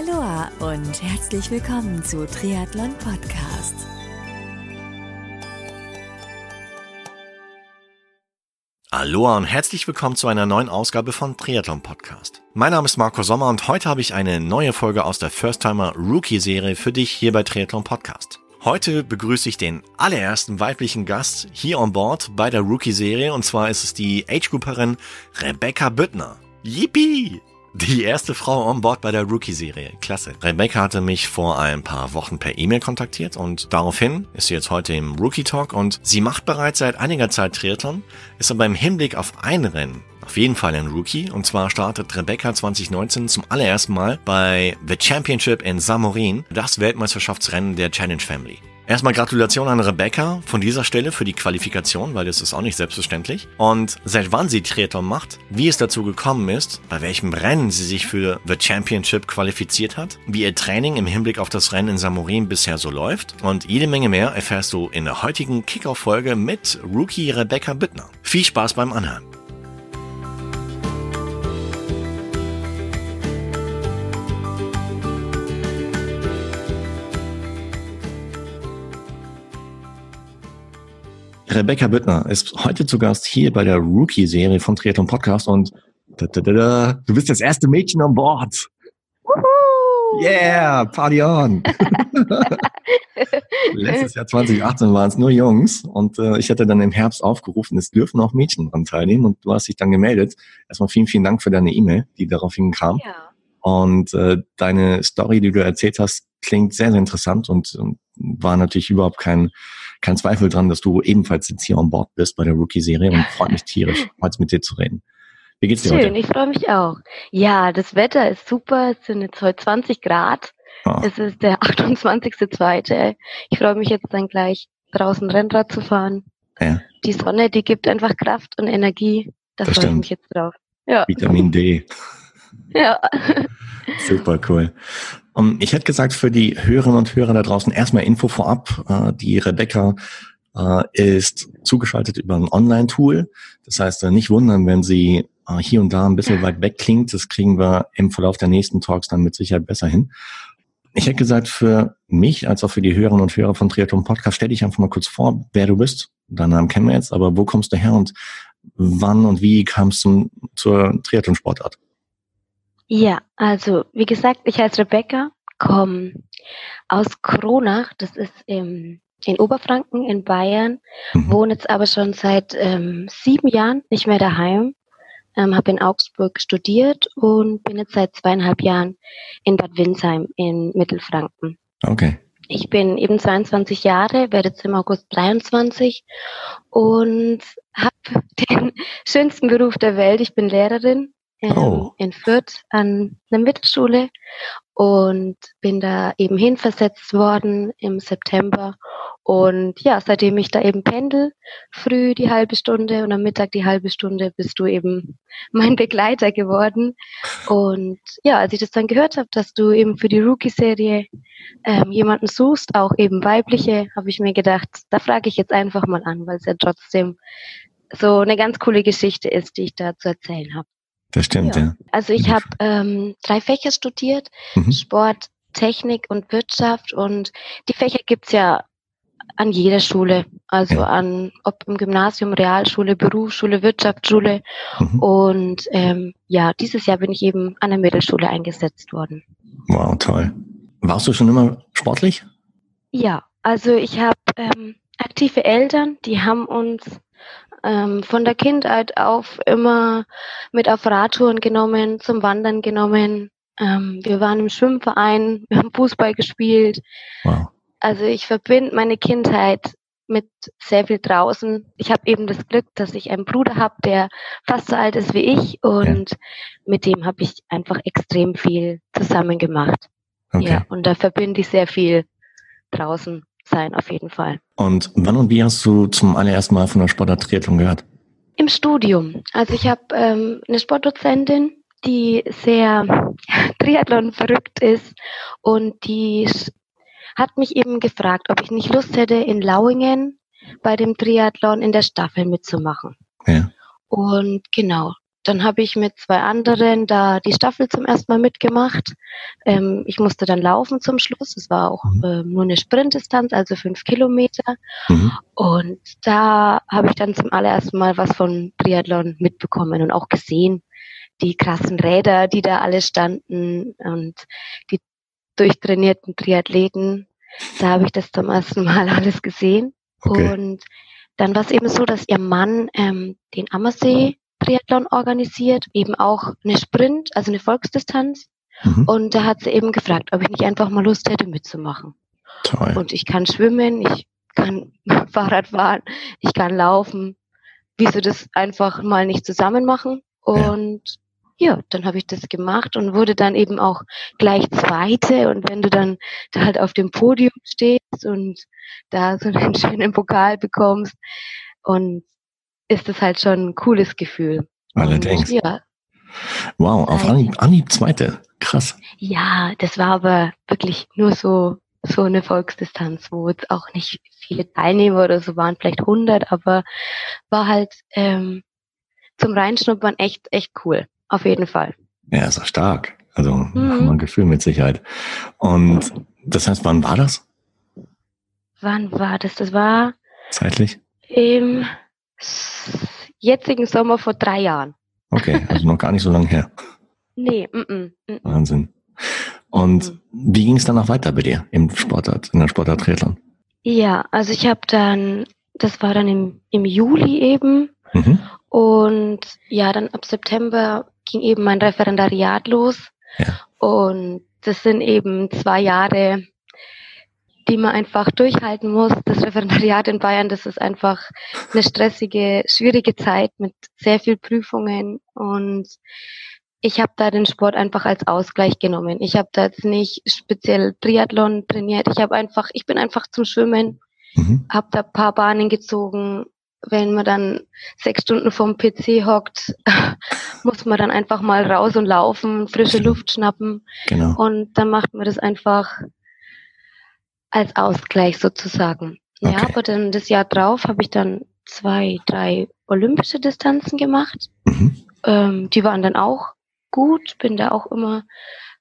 Aloha und herzlich willkommen zu Triathlon Podcast. Aloha und herzlich willkommen zu einer neuen Ausgabe von Triathlon Podcast. Mein Name ist Marco Sommer und heute habe ich eine neue Folge aus der First Timer Rookie Serie für dich hier bei Triathlon Podcast. Heute begrüße ich den allerersten weiblichen Gast hier on board bei der Rookie Serie und zwar ist es die Age-Grouperin Rebecca Büttner. Yippie! Die erste Frau on board bei der Rookie-Serie. Klasse. Rebecca hatte mich vor ein paar Wochen per E-Mail kontaktiert und daraufhin ist sie jetzt heute im Rookie-Talk und sie macht bereits seit einiger Zeit Triathlon, ist aber im Hinblick auf ein Rennen auf jeden Fall ein Rookie. Und zwar startet Rebecca 2019 zum allerersten Mal bei The Championship in Samorin, das Weltmeisterschaftsrennen der Challenge Family. Erstmal Gratulation an Rebecca von dieser Stelle für die Qualifikation, weil das ist auch nicht selbstverständlich. Und seit wann sie Triathlon macht, wie es dazu gekommen ist, bei welchem Rennen sie sich für The Championship qualifiziert hat, wie ihr Training im Hinblick auf das Rennen in Samorin bisher so läuft und jede Menge mehr erfährst du in der heutigen Kickoff-Folge mit Rookie Rebecca Bittner. Viel Spaß beim Anhören. Rebecca Büttner ist heute zu Gast hier bei der Rookie-Serie von Triathlon Podcast und da, da, da, du bist das erste Mädchen an Bord. Yeah, Party on! Letztes Jahr 2018 waren es nur Jungs und äh, ich hatte dann im Herbst aufgerufen, es dürfen auch Mädchen daran teilnehmen und du hast dich dann gemeldet. Erstmal vielen, vielen Dank für deine E-Mail, die daraufhin kam. Ja. Und äh, deine Story, die du erzählt hast, klingt sehr, sehr interessant und, und war natürlich überhaupt kein kein Zweifel dran, dass du ebenfalls jetzt hier an Bord bist bei der Rookie-Serie und freut mich tierisch, heute mit dir zu reden. Wie geht's dir Schön, heute? ich freue mich auch. Ja, das Wetter ist super. Es sind jetzt heute 20 Grad. Oh. Es ist der 28.2. Ich freue mich jetzt dann gleich draußen Rennrad zu fahren. Ja. Die Sonne, die gibt einfach Kraft und Energie. Da freue ich mich jetzt drauf. Ja. Vitamin D. ja. Super cool. Um, ich hätte gesagt, für die Hörerinnen und Hörer da draußen erstmal Info vorab. Uh, die Rebecca uh, ist zugeschaltet über ein Online-Tool. Das heißt, uh, nicht wundern, wenn sie hier und da ein bisschen weit weg klingt. Das kriegen wir im Verlauf der nächsten Talks dann mit Sicherheit besser hin. Ich hätte gesagt, für mich als auch für die Hörerinnen und Hörer von Triathlon Podcast, stell dich einfach mal kurz vor, wer du bist. Deinen Namen kennen wir jetzt, aber wo kommst du her und wann und wie kamst du zur Triathlon-Sportart? Ja, also wie gesagt, ich heiße Rebecca, komme aus Kronach, das ist im, in Oberfranken in Bayern, mhm. wohne jetzt aber schon seit ähm, sieben Jahren nicht mehr daheim, ähm, habe in Augsburg studiert und bin jetzt seit zweieinhalb Jahren in Bad Windsheim in Mittelfranken. Okay. Ich bin eben 22 Jahre, werde jetzt im August 23 und habe den schönsten Beruf der Welt. Ich bin Lehrerin ähm, oh. in Fürth an einer Mittelschule und bin da eben hinversetzt worden im September. Und ja, seitdem ich da eben pendel, früh die halbe Stunde und am Mittag die halbe Stunde, bist du eben mein Begleiter geworden. Und ja, als ich das dann gehört habe, dass du eben für die Rookie-Serie ähm, jemanden suchst, auch eben weibliche, habe ich mir gedacht, da frage ich jetzt einfach mal an, weil es ja trotzdem so eine ganz coole Geschichte ist, die ich da zu erzählen habe. Das stimmt, ja. ja. Also ich habe ähm, drei Fächer studiert, mhm. Sport, Technik und Wirtschaft und die Fächer gibt's ja an jeder Schule, also ja. an ob im Gymnasium, Realschule, Berufsschule, Wirtschaftsschule mhm. und ähm, ja, dieses Jahr bin ich eben an der Mittelschule eingesetzt worden. Wow, toll. Warst du schon immer sportlich? Ja, also ich habe ähm, aktive Eltern, die haben uns ähm, von der Kindheit auf immer mit auf Radtouren genommen, zum Wandern genommen. Ähm, wir waren im Schwimmverein, wir haben Fußball gespielt. Wow. Also ich verbinde meine Kindheit mit sehr viel draußen. Ich habe eben das Glück, dass ich einen Bruder habe, der fast so alt ist wie ich und ja. mit dem habe ich einfach extrem viel zusammen gemacht. Okay. Ja, und da verbinde ich sehr viel draußen sein, auf jeden Fall. Und wann und wie hast du zum allerersten Mal von der Sportart Triathlon gehört? Im Studium. Also ich habe ähm, eine Sportdozentin, die sehr Triathlon verrückt ist und die hat mich eben gefragt, ob ich nicht Lust hätte, in Lauingen bei dem Triathlon in der Staffel mitzumachen. Ja. Und genau, dann habe ich mit zwei anderen da die Staffel zum ersten Mal mitgemacht. Ähm, ich musste dann laufen zum Schluss. Es war auch mhm. äh, nur eine Sprintdistanz, also fünf Kilometer. Mhm. Und da habe ich dann zum allerersten Mal was von Triathlon mitbekommen und auch gesehen. Die krassen Räder, die da alle standen und die durchtrainierten Triathleten. Da habe ich das zum ersten Mal alles gesehen. Okay. Und dann war es eben so, dass ihr Mann ähm, den Ammersee Triathlon organisiert, eben auch eine Sprint, also eine Volksdistanz. Mhm. Und da hat sie eben gefragt, ob ich nicht einfach mal Lust hätte mitzumachen. Toll. Und ich kann schwimmen, ich kann Fahrrad fahren, ich kann laufen. Wieso das einfach mal nicht zusammen machen? Und ja, ja dann habe ich das gemacht und wurde dann eben auch gleich Zweite. Und wenn du dann da halt auf dem Podium stehst und da so einen schönen Pokal bekommst und ist es halt schon ein cooles Gefühl. Allerdings. Und, ja. Wow, auf Anhieb, Anhieb Zweite. Krass. Ja, das war aber wirklich nur so, so eine Volksdistanz, wo jetzt auch nicht viele Teilnehmer oder so waren, vielleicht 100, aber war halt ähm, zum Reinschnuppern echt, echt cool. Auf jeden Fall. Ja, ist auch stark. Also mhm. ein Gefühl mit Sicherheit. Und das heißt, wann war das? Wann war das? Das war zeitlich im jetzigen Sommer vor drei Jahren. Okay, also noch gar nicht so lange her. Nee, mm, mm, mm. Wahnsinn. Und mm. wie ging es danach weiter bei dir im Sportart, in der Sportart Triathlon? Ja, also ich habe dann, das war dann im, im Juli eben. Mhm. Und ja, dann ab September ging eben mein Referendariat los. Ja. Und das sind eben zwei Jahre die man einfach durchhalten muss. Das Referendariat in Bayern, das ist einfach eine stressige, schwierige Zeit mit sehr viel Prüfungen und ich habe da den Sport einfach als Ausgleich genommen. Ich habe da jetzt nicht speziell Triathlon trainiert. Ich habe einfach, ich bin einfach zum Schwimmen, mhm. habe da paar Bahnen gezogen. Wenn man dann sechs Stunden vorm PC hockt, muss man dann einfach mal raus und laufen, frische Luft schnappen. Genau. Und dann macht man das einfach als Ausgleich sozusagen. Okay. Ja, aber dann das Jahr drauf habe ich dann zwei, drei olympische Distanzen gemacht. Mhm. Ähm, die waren dann auch gut, bin da auch immer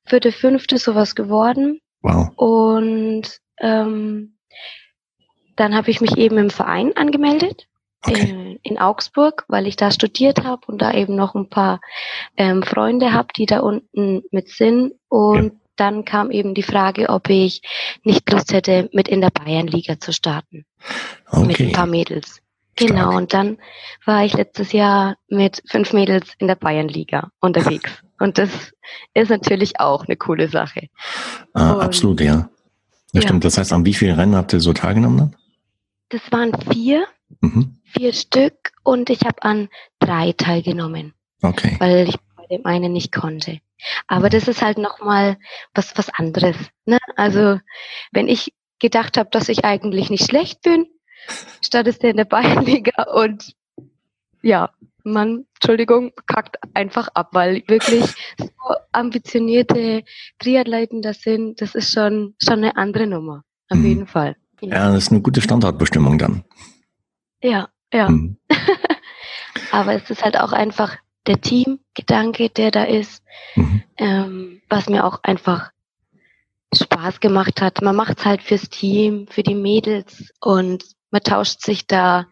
vierte, fünfte sowas geworden. Wow. Und ähm, dann habe ich mich eben im Verein angemeldet okay. in, in, Augsburg, weil ich da studiert habe und da eben noch ein paar ähm, Freunde habe, die da unten mit sind. Und ja dann kam eben die Frage, ob ich nicht Lust hätte, mit in der Bayernliga zu starten. Okay. Mit ein paar Mädels. Genau, Stark. und dann war ich letztes Jahr mit fünf Mädels in der Bayernliga unterwegs. und das ist natürlich auch eine coole Sache. Ah, absolut, ja. Das ja. stimmt. Das heißt, an wie vielen Rennen habt ihr so teilgenommen dann? Das waren vier, mhm. vier Stück und ich habe an drei teilgenommen. Okay. Weil ich bei dem einen nicht konnte. Aber das ist halt nochmal was, was anderes. Ne? Also wenn ich gedacht habe, dass ich eigentlich nicht schlecht bin, startest du in der Bayernliga und ja, man, Entschuldigung, kackt einfach ab, weil wirklich so ambitionierte Triathleten das sind, das ist schon, schon eine andere Nummer. Auf mhm. jeden Fall. Ja. ja, das ist eine gute Standortbestimmung dann. Ja, ja. Mhm. Aber es ist halt auch einfach der Teamgedanke, der da ist, mhm. ähm, was mir auch einfach Spaß gemacht hat. Man macht es halt fürs Team, für die Mädels und man tauscht sich da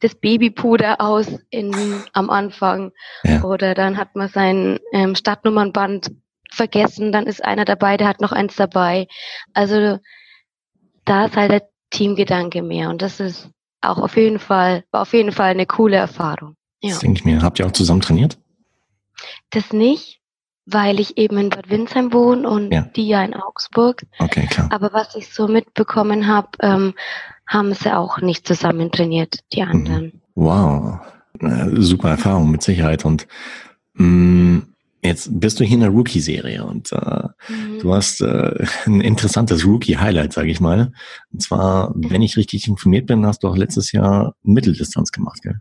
das Babypuder aus in, am Anfang ja. oder dann hat man sein ähm, Startnummernband vergessen, dann ist einer dabei, der hat noch eins dabei. Also da ist halt der Teamgedanke mehr und das ist auch auf jeden Fall, war auf jeden Fall eine coole Erfahrung. Ja. Das denke ich mir. Habt ihr auch zusammen trainiert? Das nicht, weil ich eben in Bad Windsheim wohne und ja. die ja in Augsburg. Okay, klar. Aber was ich so mitbekommen habe, ähm, haben sie auch nicht zusammen trainiert, die mhm. anderen. Wow. Super Erfahrung mit Sicherheit. Und mh, mm, jetzt bist du hier in der Rookie-Serie und äh, mhm. du hast äh, ein interessantes Rookie-Highlight, sage ich mal. Und zwar, wenn ich richtig informiert bin, hast du auch letztes Jahr Mitteldistanz gemacht, gell?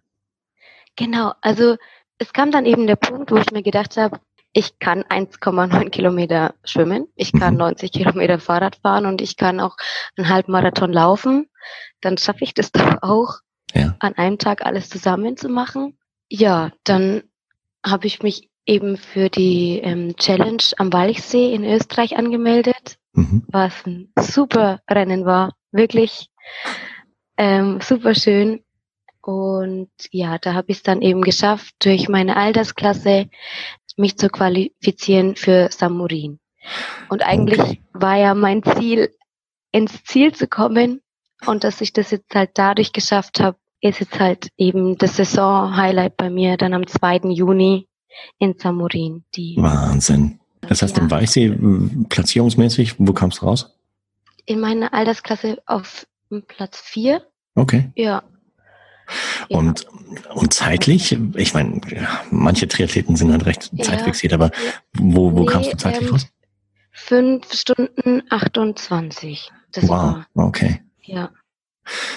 Genau, also es kam dann eben der Punkt, wo ich mir gedacht habe, ich kann 1,9 Kilometer schwimmen, ich kann 90 mhm. Kilometer Fahrrad fahren und ich kann auch einen Halbmarathon laufen. Dann schaffe ich das doch auch, ja. an einem Tag alles zusammen zu machen. Ja, dann habe ich mich eben für die ähm, Challenge am Walchsee in Österreich angemeldet, mhm. was ein super Rennen war. Wirklich ähm, super schön. Und ja, da habe ich es dann eben geschafft, durch meine Altersklasse mich zu qualifizieren für Samurin. Und eigentlich okay. war ja mein Ziel, ins Ziel zu kommen. Und dass ich das jetzt halt dadurch geschafft habe, ist jetzt halt eben das Saison-Highlight bei mir dann am 2. Juni in Samurin. Die Wahnsinn. Das heißt, ja. im Weichsee, platzierungsmäßig, wo kamst du raus? In meiner Altersklasse auf Platz 4. Okay. Ja. Und, ja. und zeitlich, ich meine, manche Triathleten sind halt recht ja. zeitfixiert, aber wo, wo nee, kamst du zeitlich ähm, raus? Fünf Stunden 28. Das wow, war, okay. Ja.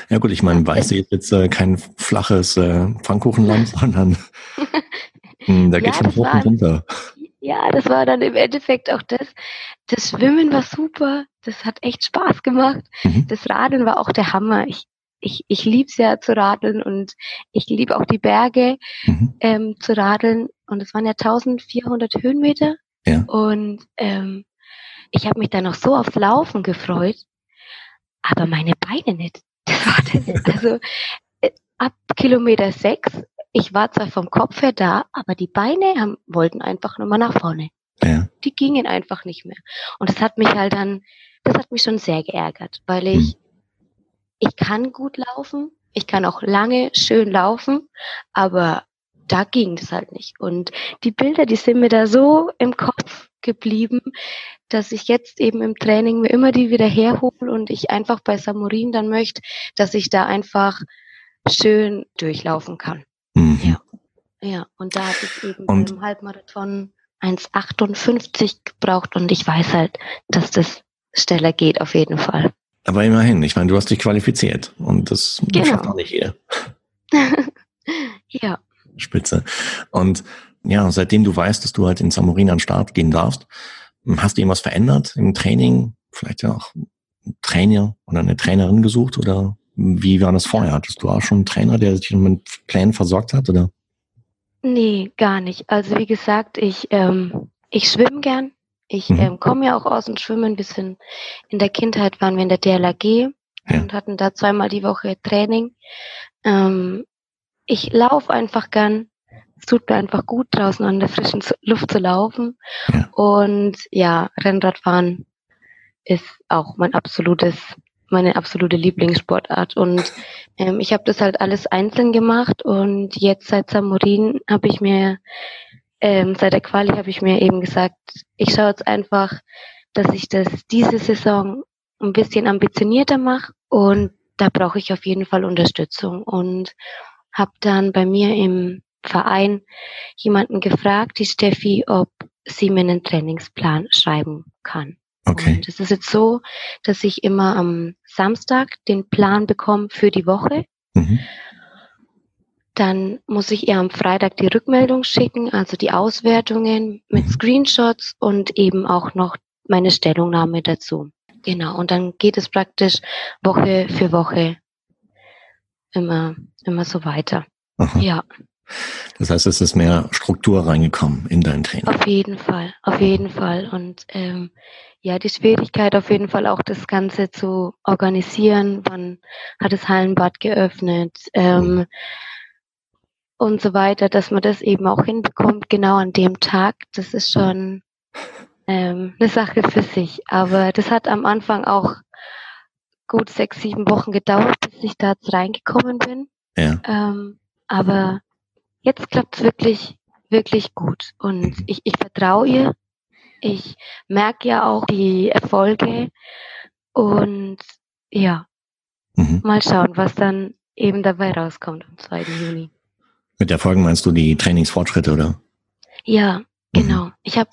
Ja gut, ich meine, Weiße ist jetzt äh, kein flaches äh, Pfannkuchenland, sondern mh, hm, da geht ja, schon hoch und runter. Ja, das war dann im Endeffekt auch das. Das Schwimmen war super, das hat echt Spaß gemacht. Mhm. Das Radeln war auch der Hammer. Ich, ich, ich lieb's ja zu radeln und ich liebe auch die Berge mhm. ähm, zu radeln. Und es waren ja 1400 Höhenmeter. Ja. Und ähm, ich habe mich dann noch so aufs Laufen gefreut, aber meine Beine nicht. Also äh, ab Kilometer sechs, ich war zwar vom Kopf her da, aber die Beine haben, wollten einfach nur mal nach vorne. Ja. Die gingen einfach nicht mehr. Und das hat mich halt dann, das hat mich schon sehr geärgert, weil ich, hm. Ich kann gut laufen, ich kann auch lange schön laufen, aber da ging das halt nicht. Und die Bilder, die sind mir da so im Kopf geblieben, dass ich jetzt eben im Training mir immer die wieder herhole und ich einfach bei Samurin dann möchte, dass ich da einfach schön durchlaufen kann. Mhm. Ja. Ja, und da habe ich eben und im Halbmarathon 1,58 gebraucht und ich weiß halt, dass das schneller geht auf jeden Fall. Aber immerhin, ich meine, du hast dich qualifiziert und das genau. schafft auch nicht jeder. ja. Spitze. Und ja, seitdem du weißt, dass du halt in Samurin an den Start gehen darfst, hast du irgendwas verändert im Training? Vielleicht ja auch einen Trainer oder eine Trainerin gesucht oder wie war das vorher? Hattest du auch schon einen Trainer, der sich mit Plänen versorgt hat oder? Nee, gar nicht. Also wie gesagt, ich, ähm, ich schwimme gern. Ich mhm. ähm, komme ja auch aus dem Schwimmen. Ein bisschen in der Kindheit waren wir in der DLAG ja. und hatten da zweimal die Woche Training. Ähm, ich laufe einfach gern. Es tut mir einfach gut, draußen an der frischen Luft zu laufen. Ja. Und ja, Rennradfahren ist auch mein absolutes, meine absolute Lieblingssportart. Und ähm, ich habe das halt alles einzeln gemacht. Und jetzt seit Samurin habe ich mir, ähm, seit der Quali habe ich mir eben gesagt, ich schaue jetzt einfach, dass ich das diese Saison ein bisschen ambitionierter mache. Und da brauche ich auf jeden Fall Unterstützung. Und habe dann bei mir im Verein jemanden gefragt, die Steffi, ob sie mir einen Trainingsplan schreiben kann. Okay. Und es ist jetzt so, dass ich immer am Samstag den Plan bekomme für die Woche. Mhm. Dann muss ich ihr am Freitag die Rückmeldung schicken, also die Auswertungen mit mhm. Screenshots und eben auch noch meine Stellungnahme dazu. Genau. Und dann geht es praktisch Woche für Woche immer, immer so weiter. Aha. Ja. Das heißt, es ist mehr Struktur reingekommen in dein Training. Auf jeden Fall, auf jeden Fall. Und ähm, ja, die Schwierigkeit auf jeden Fall auch das Ganze zu organisieren. Wann hat das Hallenbad geöffnet? Ähm, mhm. Und so weiter, dass man das eben auch hinbekommt, genau an dem Tag. Das ist schon ähm, eine Sache für sich. Aber das hat am Anfang auch gut sechs, sieben Wochen gedauert, bis ich da reingekommen bin. Ja. Ähm, aber jetzt klappt es wirklich, wirklich gut. Und ich, ich vertraue ihr. Ich merke ja auch die Erfolge. Und ja, mhm. mal schauen, was dann eben dabei rauskommt am 2. Juni. Mit Erfolgen meinst du die Trainingsfortschritte, oder? Ja, mhm. genau. Mhm. Ich habe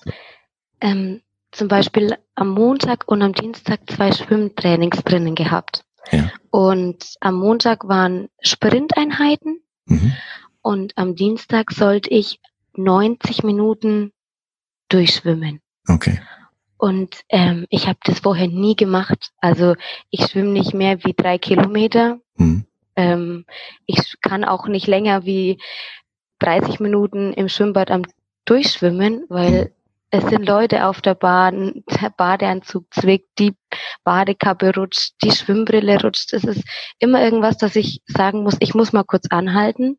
ähm, zum Beispiel am Montag und am Dienstag zwei Schwimmtrainings drinnen gehabt. Ja. Und am Montag waren Sprinteinheiten mhm. und am Dienstag sollte ich 90 Minuten durchschwimmen. Okay. Und ähm, ich habe das vorher nie gemacht. Also ich schwimme nicht mehr wie drei Kilometer. Mhm. Ähm, ich kann auch nicht länger wie 30 Minuten im Schwimmbad am Durchschwimmen, weil es sind Leute auf der Bahn, der Badeanzug zwickt, die Badekappe rutscht, die Schwimmbrille rutscht. Es ist immer irgendwas, dass ich sagen muss, ich muss mal kurz anhalten.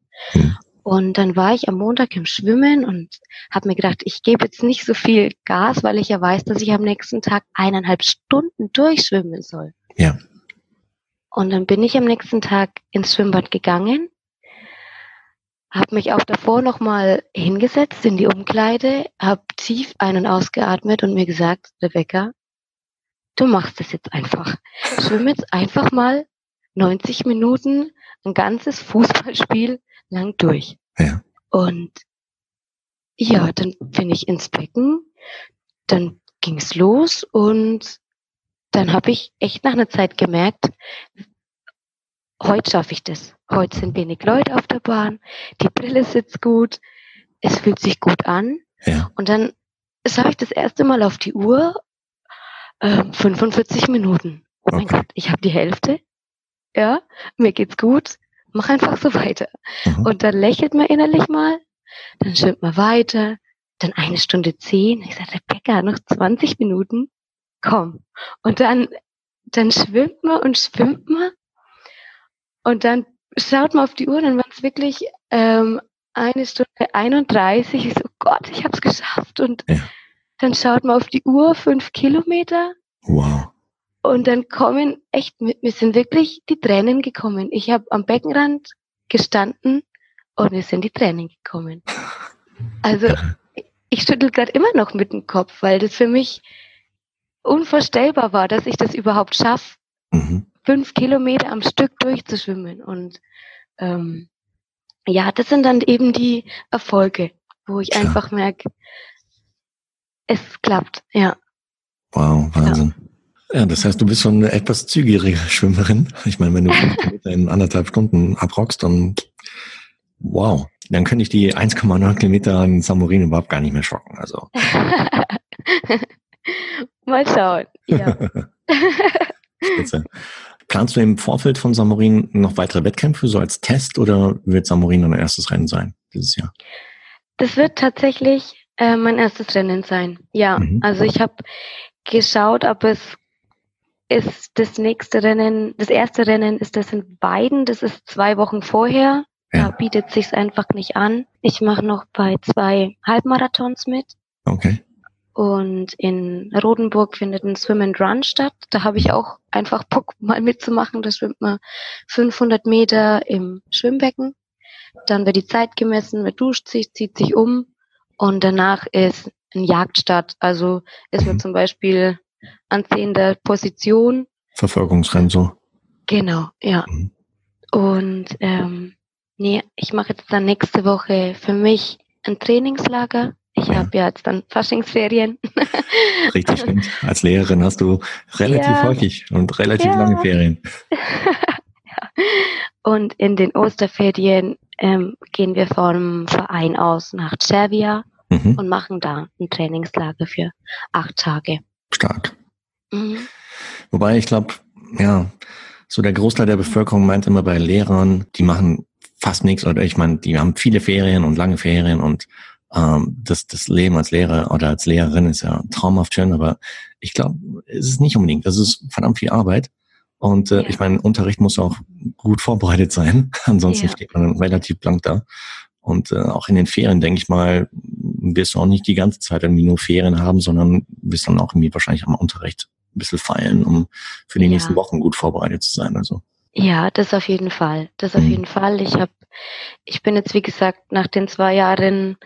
Und dann war ich am Montag im Schwimmen und habe mir gedacht, ich gebe jetzt nicht so viel Gas, weil ich ja weiß, dass ich am nächsten Tag eineinhalb Stunden durchschwimmen soll. Ja. Und dann bin ich am nächsten Tag ins Schwimmbad gegangen habe mich auch davor nochmal hingesetzt in die Umkleide, habe tief ein- und ausgeatmet und mir gesagt, Rebecca, du machst es jetzt einfach. Schwimm jetzt einfach mal 90 Minuten ein ganzes Fußballspiel lang durch. Ja. Und ja, dann bin ich ins Becken, dann ging's los und dann habe ich echt nach einer Zeit gemerkt, heute schaffe ich das. Heute sind wenig Leute auf der Bahn, die Brille sitzt gut, es fühlt sich gut an. Ja. Und dann sah ich das erste Mal auf die Uhr, äh, 45 Minuten. Oh mein Gott, ich habe die Hälfte. Ja, mir geht's gut. Mach einfach so weiter. Mhm. Und dann lächelt man innerlich mal, dann schwimmt man weiter, dann eine Stunde zehn. Ich sage, Rebecca, noch 20 Minuten, komm. Und dann, dann schwimmt man und schwimmt man und dann schaut man auf die Uhr, dann waren es wirklich ähm, eine Stunde 31. Ich so, Gott, ich habe es geschafft. Und ja. dann schaut man auf die Uhr, fünf Kilometer. Wow. Und dann kommen echt, mir sind wirklich die Tränen gekommen. Ich habe am Beckenrand gestanden und mir sind die Tränen gekommen. Also ich schüttel gerade immer noch mit dem Kopf, weil das für mich unvorstellbar war, dass ich das überhaupt schaffe. Mhm fünf Kilometer am Stück durchzuschwimmen. Und ähm, ja, das sind dann eben die Erfolge, wo ich Klar. einfach merke, es klappt, ja. Wow, Wahnsinn. Ja. ja. das heißt, du bist schon eine etwas zügigere Schwimmerin. Ich meine, wenn du fünf Kilometer in anderthalb Stunden abrockst, dann wow, dann könnte ich die 1,9 Kilometer an Samurin überhaupt gar nicht mehr schocken. Also. Mal schauen. Ja. Spitze. Planst du im Vorfeld von Samorin noch weitere Wettkämpfe, so als Test, oder wird Samorin dein erstes Rennen sein dieses Jahr? Das wird tatsächlich äh, mein erstes Rennen sein. Ja, mhm. also ich habe geschaut, ob es ist das nächste Rennen, das erste Rennen ist das in Weiden, das ist zwei Wochen vorher. Ja. Da bietet sich's einfach nicht an. Ich mache noch bei zwei Halbmarathons mit. Okay. Und in Rodenburg findet ein Swim and Run statt. Da habe ich auch einfach Bock mal mitzumachen. Da schwimmt man 500 Meter im Schwimmbecken. Dann wird die Zeit gemessen, man duscht sich, zieht sich um und danach ist ein Jagdstart. Also ist man zum Beispiel an zehnter Position. Verfolgungsrennen so. Genau, ja. Mhm. Und ähm, nee, ich mache jetzt dann nächste Woche für mich ein Trainingslager ich habe ja jetzt dann Faschingsferien. Richtig, stimmt. Als Lehrerin hast du relativ ja. häufig und relativ ja. lange Ferien. Und in den Osterferien ähm, gehen wir vom Verein aus nach Cervia mhm. und machen da ein Trainingslager für acht Tage. Stark. Mhm. Wobei ich glaube, ja, so der Großteil der Bevölkerung meint immer bei Lehrern, die machen fast nichts oder ich meine, die haben viele Ferien und lange Ferien und ähm, das, das Leben als Lehrer oder als Lehrerin ist ja traumhaft schön, aber ich glaube, es ist nicht unbedingt. Das ist verdammt viel Arbeit. Und äh, ja. ich meine, Unterricht muss auch gut vorbereitet sein. Ansonsten ja. steht man relativ blank da. Und äh, auch in den Ferien, denke ich mal, wirst du auch nicht die ganze Zeit irgendwie nur Ferien haben, sondern wirst dann auch irgendwie wahrscheinlich am Unterricht ein bisschen feilen, um für die ja. nächsten Wochen gut vorbereitet zu sein. Also. Ja, das auf jeden Fall. Das auf mhm. jeden Fall. Ich habe, ich bin jetzt wie gesagt nach den zwei Jahren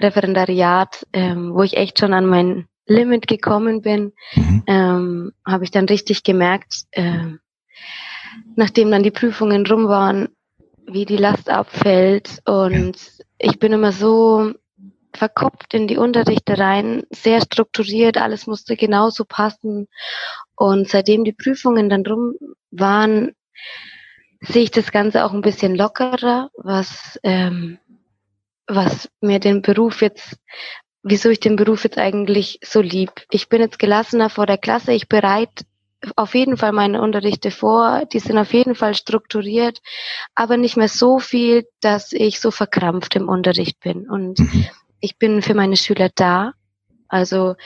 Referendariat, ähm, wo ich echt schon an mein Limit gekommen bin, mhm. ähm, habe ich dann richtig gemerkt, äh, nachdem dann die Prüfungen rum waren, wie die Last abfällt. Und ich bin immer so verkopft in die Unterrichte rein, sehr strukturiert, alles musste genauso passen. Und seitdem die Prüfungen dann rum waren, sehe ich das Ganze auch ein bisschen lockerer, was, ähm, was mir den Beruf jetzt, wieso ich den Beruf jetzt eigentlich so lieb. Ich bin jetzt gelassener vor der Klasse, ich bereit auf jeden Fall meine Unterrichte vor, die sind auf jeden Fall strukturiert, aber nicht mehr so viel, dass ich so verkrampft im Unterricht bin. Und mhm. ich bin für meine Schüler da. Also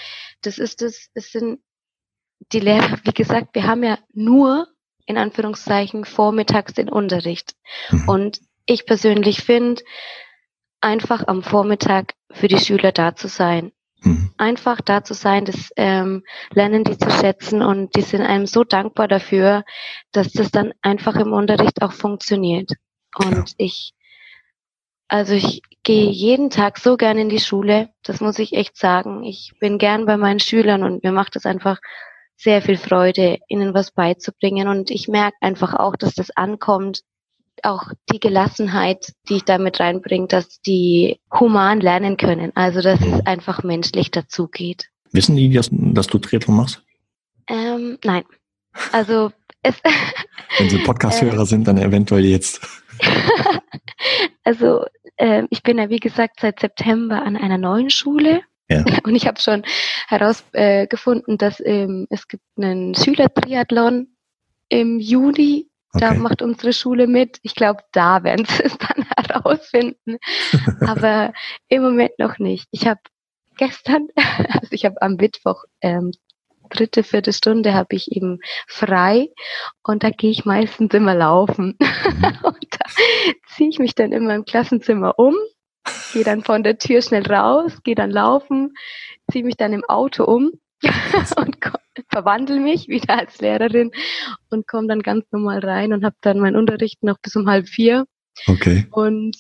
das ist es, es sind die Lehrer, wie gesagt, wir haben ja nur in Anführungszeichen vormittags den Unterricht. Mhm. Und ich persönlich finde, einfach am Vormittag für die Schüler da zu sein. Mhm. Einfach da zu sein, das ähm, lernen die zu schätzen und die sind einem so dankbar dafür, dass das dann einfach im Unterricht auch funktioniert. Und ja. ich, also ich gehe jeden Tag so gern in die Schule, das muss ich echt sagen. Ich bin gern bei meinen Schülern und mir macht es einfach sehr viel Freude, ihnen was beizubringen. Und ich merke einfach auch, dass das ankommt auch die Gelassenheit, die ich damit reinbringe, dass die human lernen können. Also dass es mhm. einfach menschlich dazugeht. Wissen die, dass, dass du Triathlon machst? Ähm, nein. Also es. Wenn sie Podcast-Hörer äh, sind, dann eventuell jetzt. also äh, ich bin ja wie gesagt seit September an einer neuen Schule. Ja. Und ich habe schon herausgefunden, äh, dass ähm, es gibt einen Schülertriathlon im Juni da okay. macht unsere Schule mit. Ich glaube, da werden sie es dann herausfinden. Aber im Moment noch nicht. Ich habe gestern, also ich habe am Mittwoch ähm, dritte, vierte Stunde habe ich eben frei und da gehe ich meistens immer laufen. Mhm. und da ziehe ich mich dann immer im Klassenzimmer um, gehe dann von der Tür schnell raus, gehe dann laufen, ziehe mich dann im Auto um und verwandle mich wieder als Lehrerin und komme dann ganz normal rein und habe dann meinen Unterricht noch bis um halb vier. Okay. Und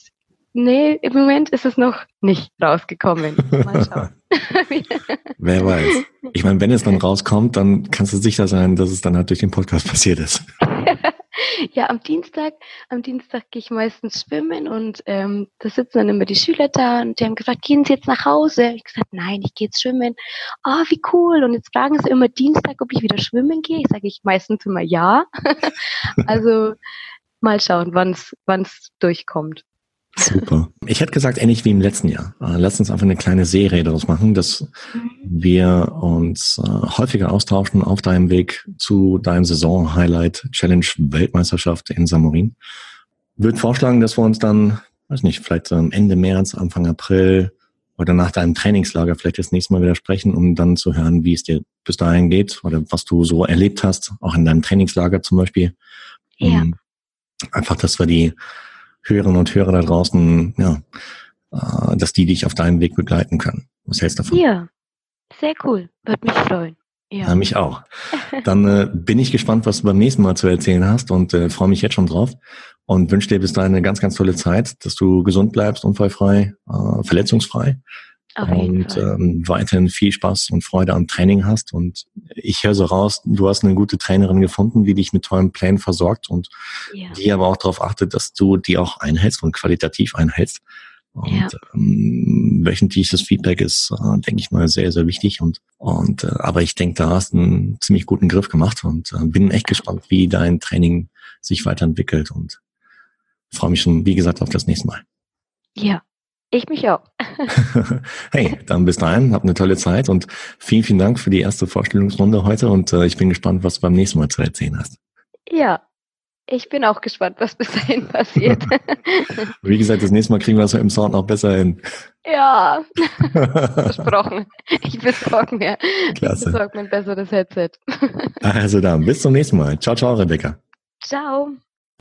nee, im Moment ist es noch nicht rausgekommen. Mal schauen. Wer weiß. Ich meine, wenn es dann rauskommt, dann kannst du sicher sein, dass es dann halt durch den Podcast passiert ist. Ja, am Dienstag, am Dienstag gehe ich meistens schwimmen und ähm, da sitzen dann immer die Schüler da und die haben gesagt, gehen Sie jetzt nach Hause? Ich gesagt, nein, ich gehe jetzt schwimmen. Ah, oh, wie cool. Und jetzt fragen sie immer Dienstag, ob ich wieder schwimmen gehe. Ich sage ich meistens immer ja. also mal schauen, wann es durchkommt. Super. Ich hätte gesagt, ähnlich wie im letzten Jahr. Äh, lass uns einfach eine kleine Serie daraus machen, dass wir uns äh, häufiger austauschen auf deinem Weg zu deinem Saison-Highlight Challenge Weltmeisterschaft in Samorin. Würde vorschlagen, dass wir uns dann, weiß nicht, vielleicht Ende März, Anfang April oder nach deinem Trainingslager vielleicht das nächste Mal wieder sprechen, um dann zu hören, wie es dir bis dahin geht oder was du so erlebt hast, auch in deinem Trainingslager zum Beispiel. Ja. Um, einfach, dass wir die Hörerinnen und Hörer da draußen, ja, äh, dass die dich auf deinem Weg begleiten können. Was hältst du davon? Ja, sehr cool. Würde mich freuen. Ja. ja, mich auch. Dann äh, bin ich gespannt, was du beim nächsten Mal zu erzählen hast und äh, freue mich jetzt schon drauf und wünsche dir bis dahin eine ganz, ganz tolle Zeit, dass du gesund bleibst, unfallfrei, äh, verletzungsfrei und ähm, weiterhin viel Spaß und Freude am Training hast. Und ich höre so raus, du hast eine gute Trainerin gefunden, die dich mit tollen Plänen versorgt und ja. die aber auch darauf achtet, dass du die auch einhältst und qualitativ einhältst. Und ja. ähm, wöchentliches Feedback ist, äh, denke ich mal, sehr, sehr wichtig. Und, und äh, aber ich denke, da hast du einen ziemlich guten Griff gemacht und äh, bin echt gespannt, wie dein Training sich weiterentwickelt und freue mich schon, wie gesagt, auf das nächste Mal. Ja, ich mich auch. hey, dann bis dahin, hab eine tolle Zeit und vielen, vielen Dank für die erste Vorstellungsrunde heute und äh, ich bin gespannt, was du beim nächsten Mal zu erzählen hast. Ja, ich bin auch gespannt, was bis dahin passiert. Wie gesagt, das nächste Mal kriegen wir es im Sound noch besser hin. Ja, versprochen. Ich besorge mir, Klasse. Ich besorge mir ein besseres Headset. also dann, bis zum nächsten Mal. Ciao, ciao, Rebecca. Ciao.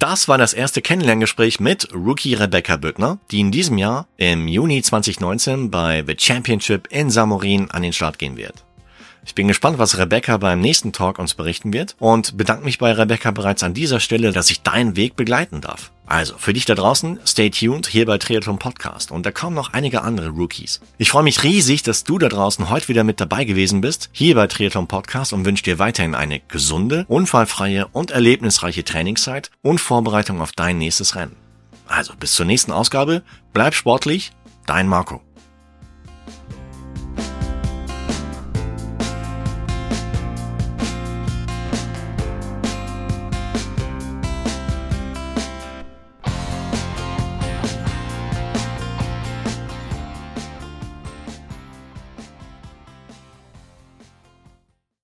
Das war das erste Kennenlerngespräch mit Rookie Rebecca Böttner, die in diesem Jahr im Juni 2019 bei The Championship in Samorin an den Start gehen wird. Ich bin gespannt, was Rebecca beim nächsten Talk uns berichten wird und bedanke mich bei Rebecca bereits an dieser Stelle, dass ich deinen Weg begleiten darf. Also, für dich da draußen, stay tuned hier bei Triathlon Podcast und da kommen noch einige andere Rookies. Ich freue mich riesig, dass du da draußen heute wieder mit dabei gewesen bist, hier bei Triathlon Podcast und wünsche dir weiterhin eine gesunde, unfallfreie und erlebnisreiche Trainingszeit und Vorbereitung auf dein nächstes Rennen. Also, bis zur nächsten Ausgabe, bleib sportlich, dein Marco.